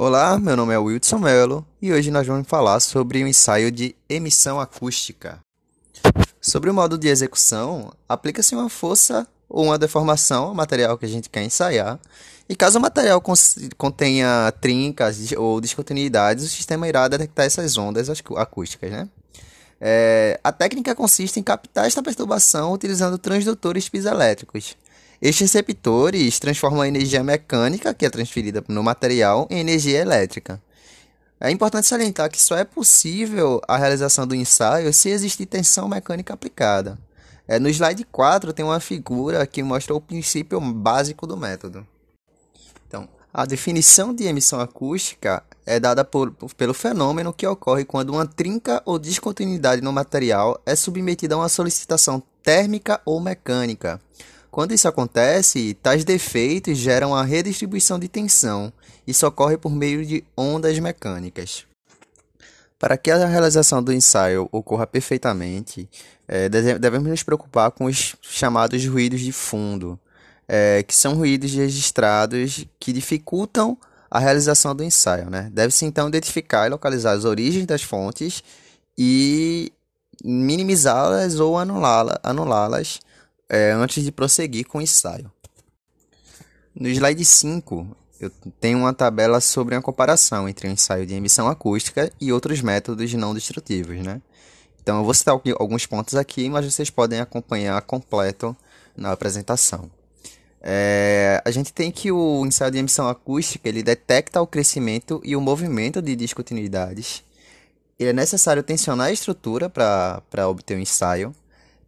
Olá, meu nome é Wilson Mello e hoje nós vamos falar sobre o ensaio de emissão acústica. Sobre o modo de execução, aplica-se uma força ou uma deformação ao material que a gente quer ensaiar, e caso o material contenha trincas ou descontinuidades, o sistema irá detectar essas ondas acústicas. Né? É, a técnica consiste em captar esta perturbação utilizando transdutores piezoelétricos. Estes receptores transformam a energia mecânica, que é transferida no material, em energia elétrica. É importante salientar que só é possível a realização do ensaio se existir tensão mecânica aplicada. É, no slide 4 tem uma figura que mostra o princípio básico do método. Então, a definição de emissão acústica é dada por, pelo fenômeno que ocorre quando uma trinca ou descontinuidade no material é submetida a uma solicitação térmica ou mecânica. Quando isso acontece, tais defeitos geram a redistribuição de tensão. Isso ocorre por meio de ondas mecânicas. Para que a realização do ensaio ocorra perfeitamente, é, devemos nos preocupar com os chamados ruídos de fundo, é, que são ruídos registrados que dificultam a realização do ensaio. Né? Deve-se então identificar e localizar as origens das fontes e minimizá-las ou anulá-las anulá é, antes de prosseguir com o ensaio. No slide 5, eu tenho uma tabela sobre uma comparação entre o ensaio de emissão acústica e outros métodos não destrutivos. Né? Então, eu vou citar alguns pontos aqui, mas vocês podem acompanhar completo na apresentação. É, a gente tem que o ensaio de emissão acústica ele detecta o crescimento e o movimento de discontinuidades. Ele é necessário tensionar a estrutura para obter o ensaio.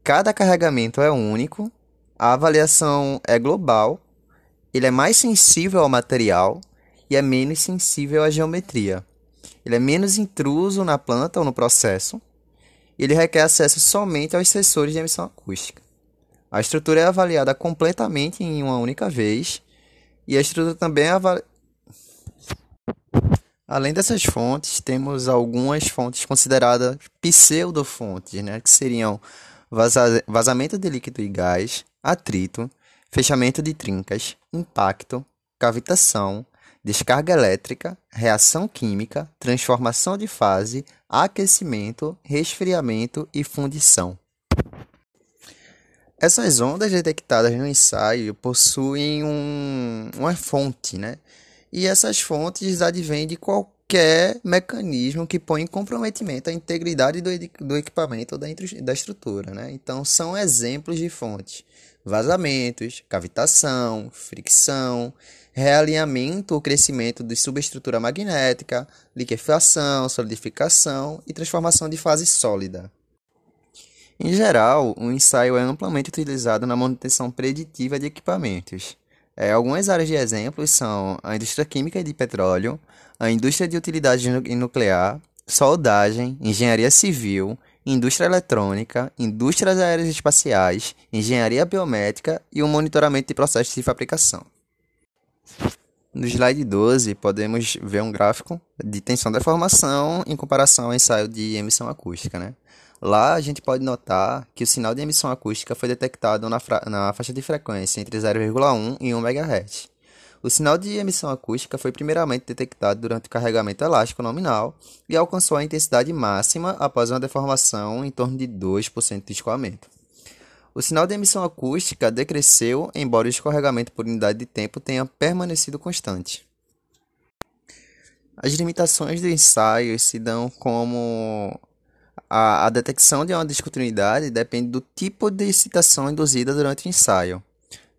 Cada carregamento é único, a avaliação é global, ele é mais sensível ao material e é menos sensível à geometria. Ele é menos intruso na planta ou no processo. Ele requer acesso somente aos sensores de emissão acústica. A estrutura é avaliada completamente em uma única vez e a estrutura também é avaliada. Além dessas fontes, temos algumas fontes consideradas pseudofontes, né, que seriam vaza vazamento de líquido e gás, atrito, fechamento de trincas, impacto, cavitação, descarga elétrica, reação química, transformação de fase, aquecimento, resfriamento e fundição. Essas ondas detectadas no ensaio possuem um, uma fonte, né? E essas fontes advêm de qualquer mecanismo que põe em comprometimento a integridade do, do equipamento ou da, da estrutura, né? Então, são exemplos de fontes. Vazamentos, cavitação, fricção, realinhamento ou crescimento de subestrutura magnética, liquefação, solidificação e transformação de fase sólida. Em geral, o ensaio é amplamente utilizado na manutenção preditiva de equipamentos. É, algumas áreas de exemplos são a indústria química e de petróleo, a indústria de utilidade nuclear, soldagem, engenharia civil, indústria eletrônica, indústrias aeroespaciais, engenharia biomédica e o monitoramento de processos de fabricação. No slide 12, podemos ver um gráfico de tensão deformação em comparação ao ensaio de emissão acústica. Né? Lá a gente pode notar que o sinal de emissão acústica foi detectado na, na faixa de frequência entre 0,1 e 1 MHz. O sinal de emissão acústica foi primeiramente detectado durante o carregamento elástico nominal e alcançou a intensidade máxima após uma deformação em torno de 2% de escoamento. O sinal de emissão acústica decresceu, embora o escorregamento por unidade de tempo tenha permanecido constante. As limitações do ensaio se dão como a, a detecção de uma descontinuidade depende do tipo de excitação induzida durante o ensaio,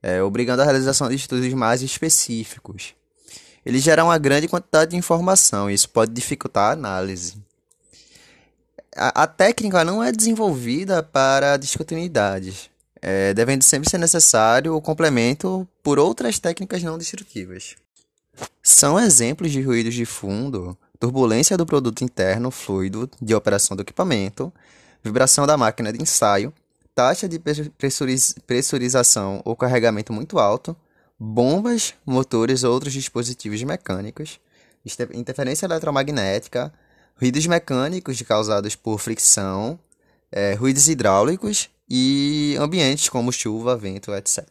é, obrigando a realização de estudos mais específicos. Ele gera uma grande quantidade de informação e isso pode dificultar a análise. A, a técnica não é desenvolvida para descontinuidades, é, devendo sempre ser necessário o complemento por outras técnicas não destrutivas. São exemplos de ruídos de fundo turbulência do produto interno fluido de operação do equipamento, vibração da máquina de ensaio, taxa de pressuriz pressurização ou carregamento muito alto, bombas, motores ou outros dispositivos mecânicos, interferência eletromagnética, ruídos mecânicos causados por fricção, é, ruídos hidráulicos e ambientes como chuva, vento, etc.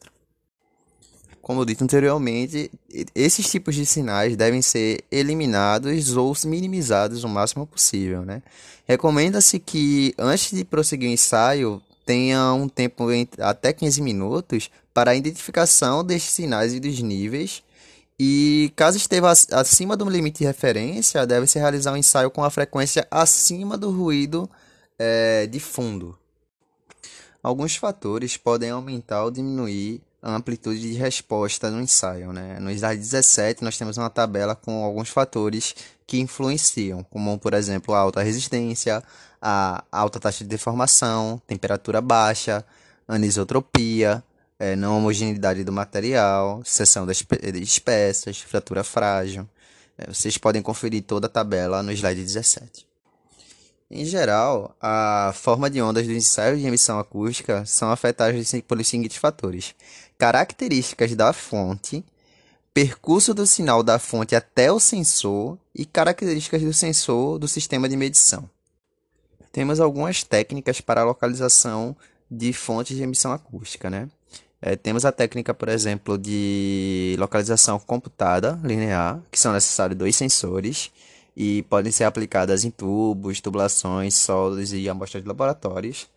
Como dito anteriormente, esses tipos de sinais devem ser eliminados ou minimizados o máximo possível. Né? Recomenda-se que, antes de prosseguir o ensaio, tenha um tempo até 15 minutos para a identificação destes sinais e dos níveis. E caso esteja acima do limite de referência, deve-se realizar um ensaio com a frequência acima do ruído é, de fundo. Alguns fatores podem aumentar ou diminuir amplitude de resposta no ensaio. Né? No slide 17, nós temos uma tabela com alguns fatores que influenciam, como, por exemplo, a alta resistência, a alta taxa de deformação, temperatura baixa, anisotropia, é, não homogeneidade do material, seção das peças, fratura frágil. É, vocês podem conferir toda a tabela no slide 17. Em geral, a forma de ondas dos ensaios de emissão acústica são afetadas pelos seguintes fatores: características da fonte, percurso do sinal da fonte até o sensor e características do sensor do sistema de medição. Temos algumas técnicas para a localização de fontes de emissão acústica, né? É, temos a técnica, por exemplo, de localização computada linear, que são necessários dois sensores e podem ser aplicadas em tubos, tubulações, soldas e amostras de laboratórios.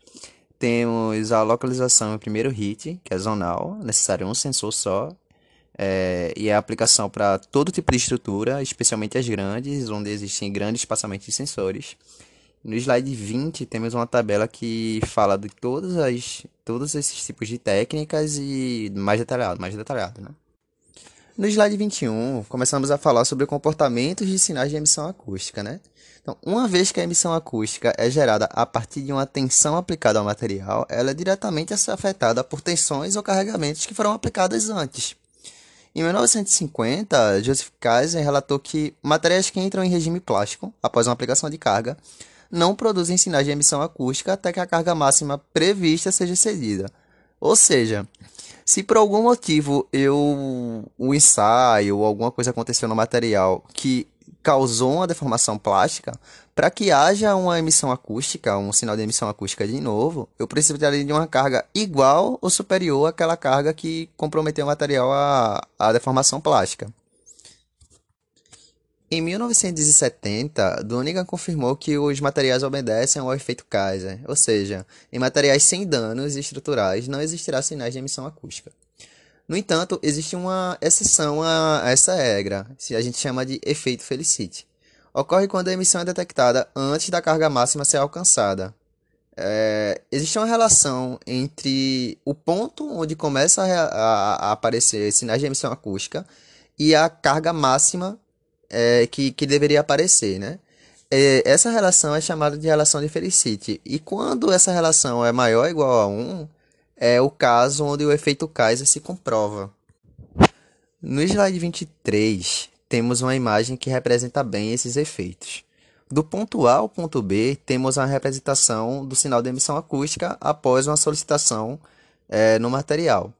Temos a localização em primeiro hit, que é zonal, necessário um sensor só, é, e é a aplicação para todo tipo de estrutura, especialmente as grandes, onde existem grandes espaçamentos de sensores. No slide 20 temos uma tabela que fala de todas as, todos esses tipos de técnicas e mais detalhado, mais detalhado, né? No slide 21, começamos a falar sobre comportamentos de sinais de emissão acústica, né? Então, uma vez que a emissão acústica é gerada a partir de uma tensão aplicada ao material, ela é diretamente afetada por tensões ou carregamentos que foram aplicadas antes. Em 1950, Joseph Kaiser relatou que materiais que entram em regime plástico, após uma aplicação de carga, não produzem sinais de emissão acústica até que a carga máxima prevista seja cedida. Ou seja, se por algum motivo eu um ensaio ou alguma coisa aconteceu no material que causou uma deformação plástica, para que haja uma emissão acústica, um sinal de emissão acústica de novo, eu precisaria de uma carga igual ou superior àquela carga que comprometeu o material à, à deformação plástica. Em 1970, Donegan confirmou que os materiais obedecem ao efeito Kaiser, ou seja, em materiais sem danos estruturais não existirá sinais de emissão acústica. No entanto, existe uma exceção a essa regra, que a gente chama de efeito Felicity. Ocorre quando a emissão é detectada antes da carga máxima ser alcançada. É, existe uma relação entre o ponto onde começa a, a, a aparecer sinais de emissão acústica e a carga máxima é, que, que deveria aparecer, né? É, essa relação é chamada de relação de Felicity. E quando essa relação é maior ou igual a 1, é o caso onde o efeito Kaiser se comprova. No slide 23, temos uma imagem que representa bem esses efeitos. Do ponto A ao ponto B, temos a representação do sinal de emissão acústica após uma solicitação é, no material.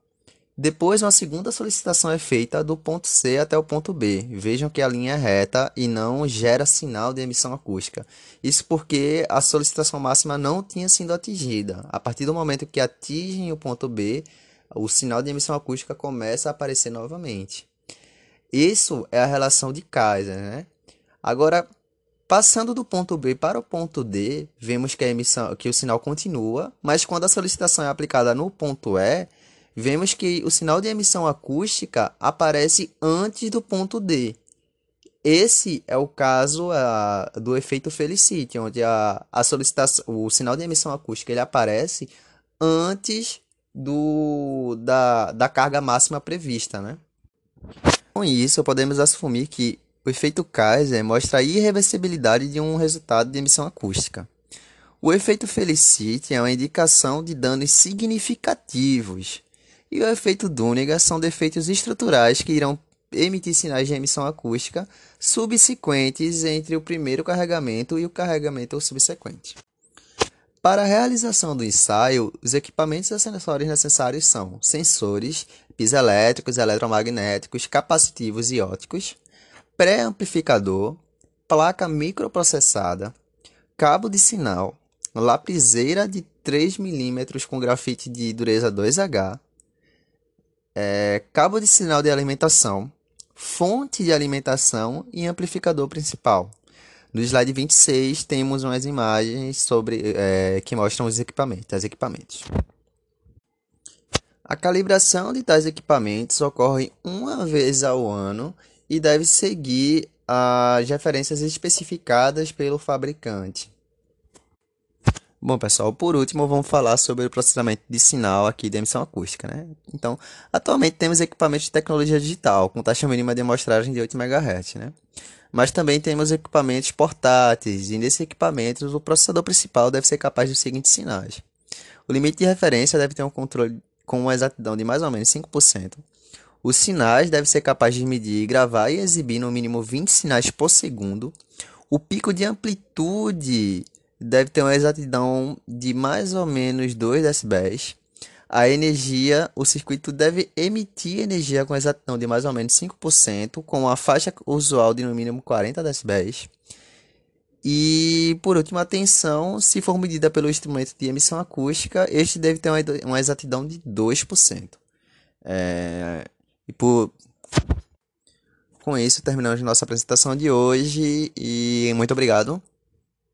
Depois, uma segunda solicitação é feita do ponto C até o ponto B. Vejam que a linha é reta e não gera sinal de emissão acústica. Isso porque a solicitação máxima não tinha sido atingida. A partir do momento que atingem o ponto B, o sinal de emissão acústica começa a aparecer novamente. Isso é a relação de Kaiser, né? Agora, passando do ponto B para o ponto D, vemos que a emissão, que o sinal continua, mas quando a solicitação é aplicada no ponto E, vemos que o sinal de emissão acústica aparece antes do ponto D. Esse é o caso uh, do efeito Felicity, onde a, a solicitação, o sinal de emissão acústica ele aparece antes do, da, da carga máxima prevista. Né? Com isso, podemos assumir que o efeito Kaiser mostra a irreversibilidade de um resultado de emissão acústica. O efeito Felicity é uma indicação de danos significativos e o efeito Dunnigan são defeitos estruturais que irão emitir sinais de emissão acústica subsequentes entre o primeiro carregamento e o carregamento subsequente. Para a realização do ensaio, os equipamentos acessórios necessários são sensores, piezoelétricos, eletromagnéticos, capacitivos e óticos, pré-amplificador, placa microprocessada, cabo de sinal, lapiseira de 3 mm com grafite de dureza 2H, é, cabo de sinal de alimentação, fonte de alimentação e amplificador principal. No slide 26 temos umas imagens sobre é, que mostram os equipamentos, os equipamentos. A calibração de tais equipamentos ocorre uma vez ao ano e deve seguir as referências especificadas pelo fabricante. Bom, pessoal, por último, vamos falar sobre o processamento de sinal aqui de emissão acústica, né? Então, atualmente temos equipamentos de tecnologia digital com taxa mínima de amostragem de 8 MHz, né? Mas também temos equipamentos portáteis, e nesses equipamentos o processador principal deve ser capaz dos seguintes sinais. O limite de referência deve ter um controle com uma exatidão de mais ou menos 5%. Os sinais devem ser capazes de medir, gravar e exibir no mínimo 20 sinais por segundo. O pico de amplitude deve ter uma exatidão de mais ou menos 2 decibéis. A energia, o circuito deve emitir energia com exatidão de mais ou menos 5%, com a faixa usual de no mínimo 40 decibéis. E, por último, a tensão, se for medida pelo instrumento de emissão acústica, este deve ter uma exatidão de 2%. É, e por... Com isso, terminamos nossa apresentação de hoje e muito obrigado.